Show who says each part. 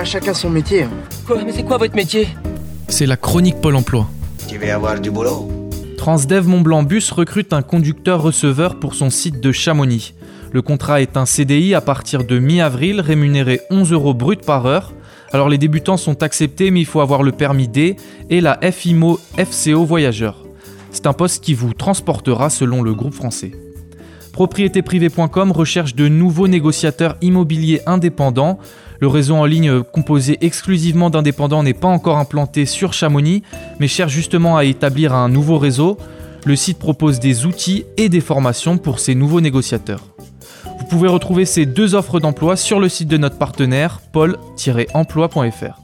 Speaker 1: pas chacun son métier. hein.
Speaker 2: Quoi Mais c'est quoi votre métier?
Speaker 3: C'est la chronique Pôle emploi.
Speaker 4: Tu veux avoir du boulot
Speaker 3: Transdev Mont-Blanc Bus recrute un conducteur-receveur pour son site de Chamonix. Le contrat est un CDI à partir de mi-avril, rémunéré 11 euros brut par heure. Alors les débutants sont acceptés, mais il faut avoir le permis D et la FIMO FCO voyageur. C'est un poste qui vous transportera selon le groupe français. Propriétéprivée.com recherche de nouveaux négociateurs immobiliers indépendants. Le réseau en ligne composé exclusivement d'indépendants n'est pas encore implanté sur Chamonix, mais cherche justement à établir un nouveau réseau. Le site propose des outils et des formations pour ces nouveaux négociateurs. Vous pouvez retrouver ces deux offres d'emploi sur le site de notre partenaire pôle-emploi.fr.